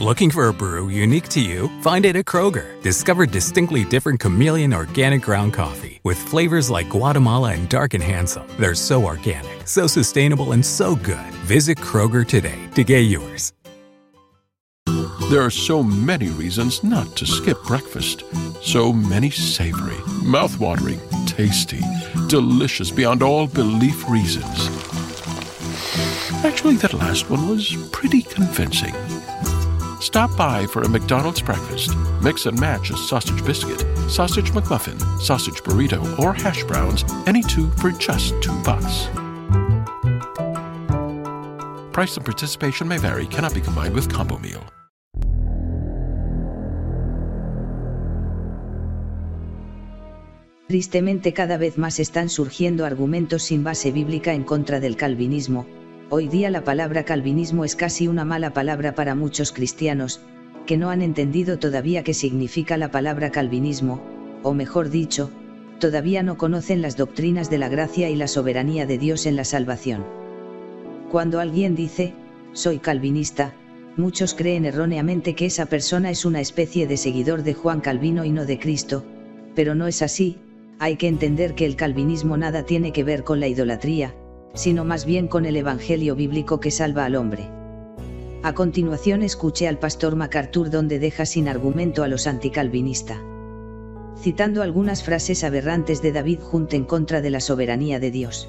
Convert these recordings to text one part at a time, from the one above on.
Looking for a brew unique to you? Find it at Kroger. Discover distinctly different chameleon organic ground coffee with flavors like Guatemala and Dark and Handsome. They're so organic, so sustainable, and so good. Visit Kroger today to get yours. There are so many reasons not to skip breakfast. So many savory, mouthwatering, tasty, delicious beyond all belief reasons. Actually, that last one was pretty convincing. Stop by for a McDonald's breakfast. Mix and match a sausage biscuit, sausage McMuffin, sausage burrito, or hash browns, any two for just two bucks. Price and participation may vary, cannot be combined with combo meal. Tristemente cada vez más están surgiendo argumentos sin base bíblica en contra del calvinismo. Hoy día la palabra calvinismo es casi una mala palabra para muchos cristianos, que no han entendido todavía qué significa la palabra calvinismo, o mejor dicho, todavía no conocen las doctrinas de la gracia y la soberanía de Dios en la salvación. Cuando alguien dice, soy calvinista, muchos creen erróneamente que esa persona es una especie de seguidor de Juan Calvino y no de Cristo, pero no es así, hay que entender que el calvinismo nada tiene que ver con la idolatría, sino más bien con el Evangelio bíblico que salva al hombre. A continuación escuché al pastor MacArthur donde deja sin argumento a los anticalvinistas. Citando algunas frases aberrantes de David Hunt en contra de la soberanía de Dios.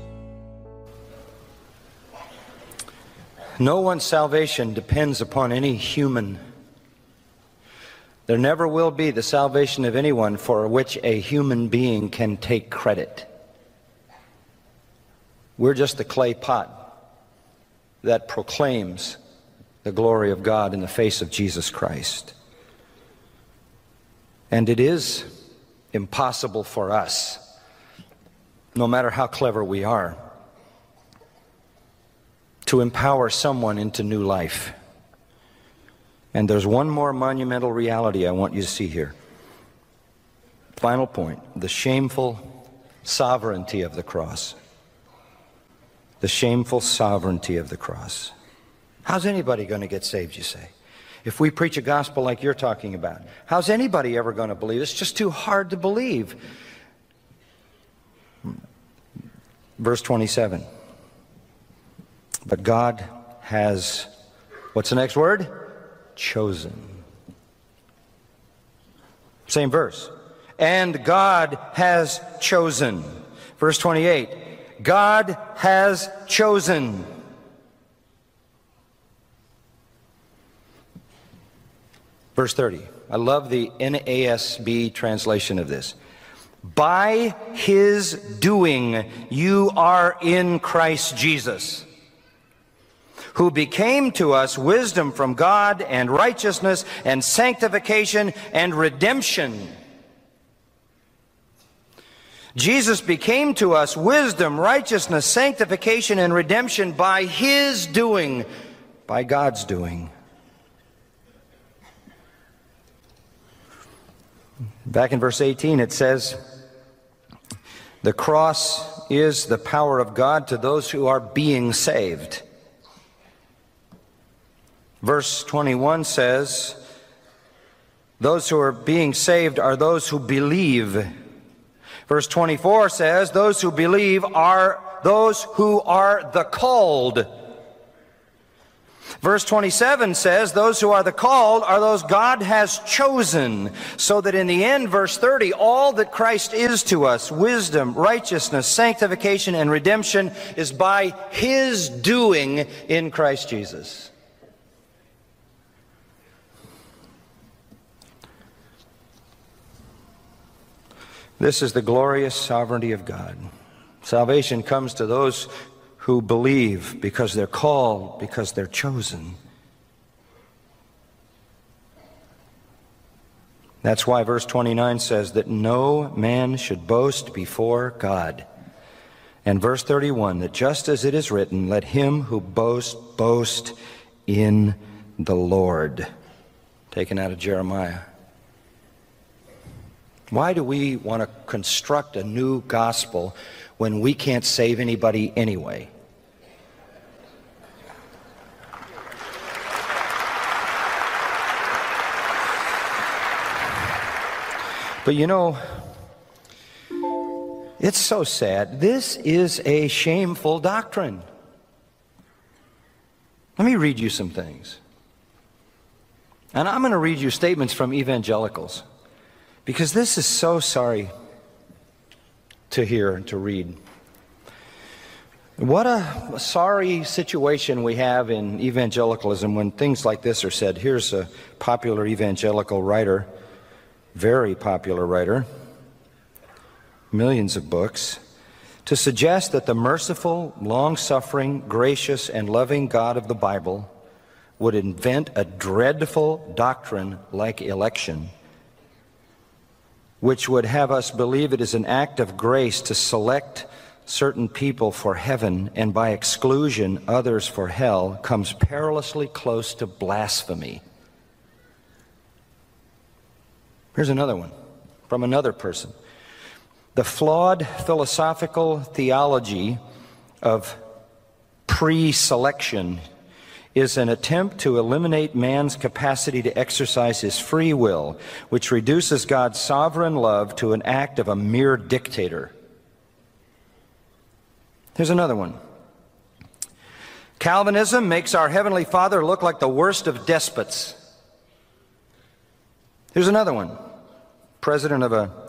No one's salvation depends upon any human There never will be the salvation of anyone for which a human being can take credit. We're just the clay pot that proclaims the glory of God in the face of Jesus Christ. And it is impossible for us, no matter how clever we are, to empower someone into new life. And there's one more monumental reality I want you to see here. Final point the shameful sovereignty of the cross. The shameful sovereignty of the cross. How's anybody going to get saved, you say? If we preach a gospel like you're talking about, how's anybody ever going to believe? It's just too hard to believe. Verse 27. But God has, what's the next word? chosen. Same verse. And God has chosen. Verse 28. God has chosen. Verse 30. I love the NASB translation of this. By his doing, you are in Christ Jesus who became to us wisdom from God and righteousness and sanctification and redemption. Jesus became to us wisdom, righteousness, sanctification, and redemption by His doing, by God's doing. Back in verse 18, it says, The cross is the power of God to those who are being saved. Verse 21 says, Those who are being saved are those who believe. Verse 24 says, Those who believe are those who are the called. Verse 27 says, Those who are the called are those God has chosen. So that in the end, verse 30, all that Christ is to us, wisdom, righteousness, sanctification, and redemption, is by His doing in Christ Jesus. This is the glorious sovereignty of God. Salvation comes to those who believe because they're called, because they're chosen. That's why verse 29 says that no man should boast before God. And verse 31 that just as it is written, let him who boasts boast in the Lord. Taken out of Jeremiah. Why do we want to construct a new gospel when we can't save anybody anyway? But you know, it's so sad. This is a shameful doctrine. Let me read you some things. And I'm going to read you statements from evangelicals because this is so sorry to hear and to read. What a sorry situation we have in evangelicalism when things like this are said. Here's a popular evangelical writer, very popular writer, millions of books, to suggest that the merciful, long suffering, gracious, and loving God of the Bible would invent a dreadful doctrine like election, which would have us believe it is an act of grace to select certain people for heaven and by exclusion others for hell, comes perilously close to blasphemy. Here's another one from another person. The flawed philosophical theology of pre selection is an attempt to eliminate man's capacity to exercise his free will, which reduces God's sovereign love to an act of a mere dictator. Here's another one. Calvinism makes our Heavenly Father look like the worst of despots. Here's another one. President of a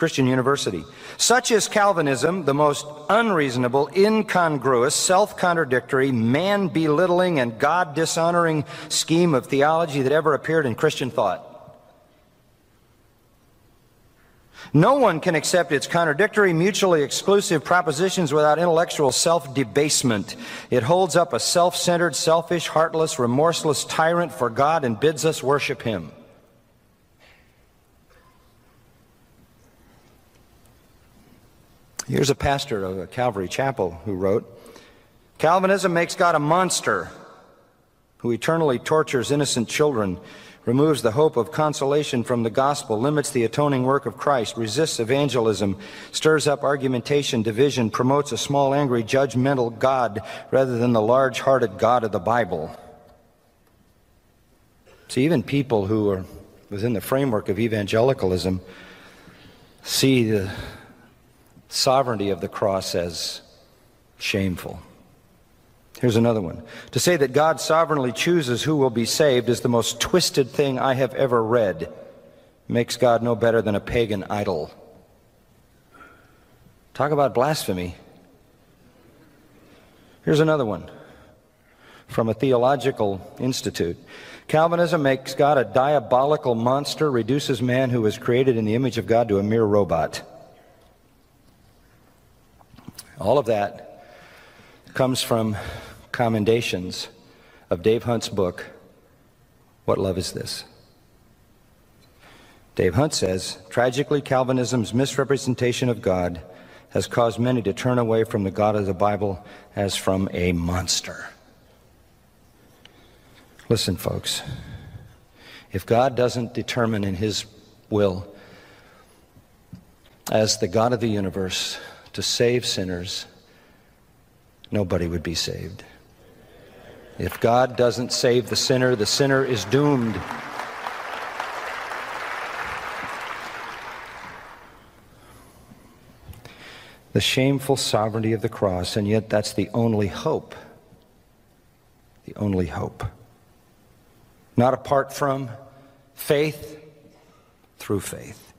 Christian University. Such is Calvinism, the most unreasonable, incongruous, self contradictory, man belittling, and God dishonoring scheme of theology that ever appeared in Christian thought. No one can accept its contradictory, mutually exclusive propositions without intellectual self debasement. It holds up a self centered, selfish, heartless, remorseless tyrant for God and bids us worship him. Here's a pastor of a Calvary Chapel who wrote Calvinism makes God a monster who eternally tortures innocent children, removes the hope of consolation from the gospel, limits the atoning work of Christ, resists evangelism, stirs up argumentation, division, promotes a small, angry, judgmental God rather than the large hearted God of the Bible. See, even people who are within the framework of evangelicalism see the sovereignty of the cross as shameful. Here's another one. To say that God sovereignly chooses who will be saved is the most twisted thing I have ever read. Makes God no better than a pagan idol. Talk about blasphemy. Here's another one from a theological institute. Calvinism makes God a diabolical monster, reduces man who was created in the image of God to a mere robot. All of that comes from commendations of Dave Hunt's book, What Love Is This? Dave Hunt says, tragically, Calvinism's misrepresentation of God has caused many to turn away from the God of the Bible as from a monster. Listen, folks, if God doesn't determine in His will, as the God of the universe, to save sinners, nobody would be saved. If God doesn't save the sinner, the sinner is doomed. The shameful sovereignty of the cross, and yet that's the only hope. The only hope. Not apart from faith, through faith.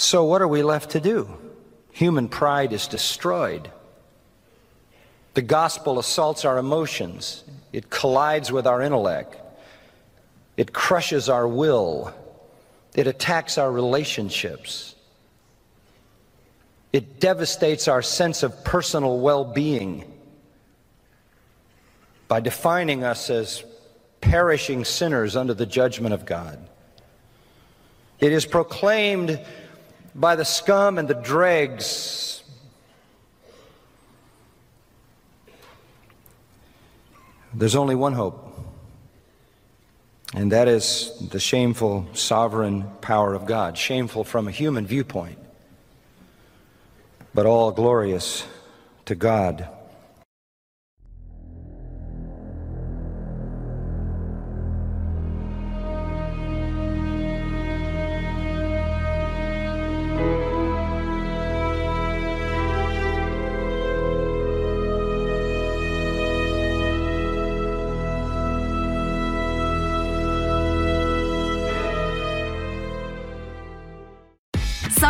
So, what are we left to do? Human pride is destroyed. The gospel assaults our emotions, it collides with our intellect, it crushes our will, it attacks our relationships, it devastates our sense of personal well being by defining us as perishing sinners under the judgment of God. It is proclaimed by the scum and the dregs. There's only one hope, and that is the shameful sovereign power of God. Shameful from a human viewpoint, but all glorious to God.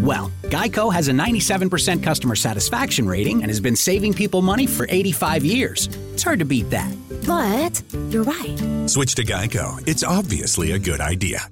Well, Geico has a 97% customer satisfaction rating and has been saving people money for 85 years. It's hard to beat that. But you're right. Switch to Geico. It's obviously a good idea.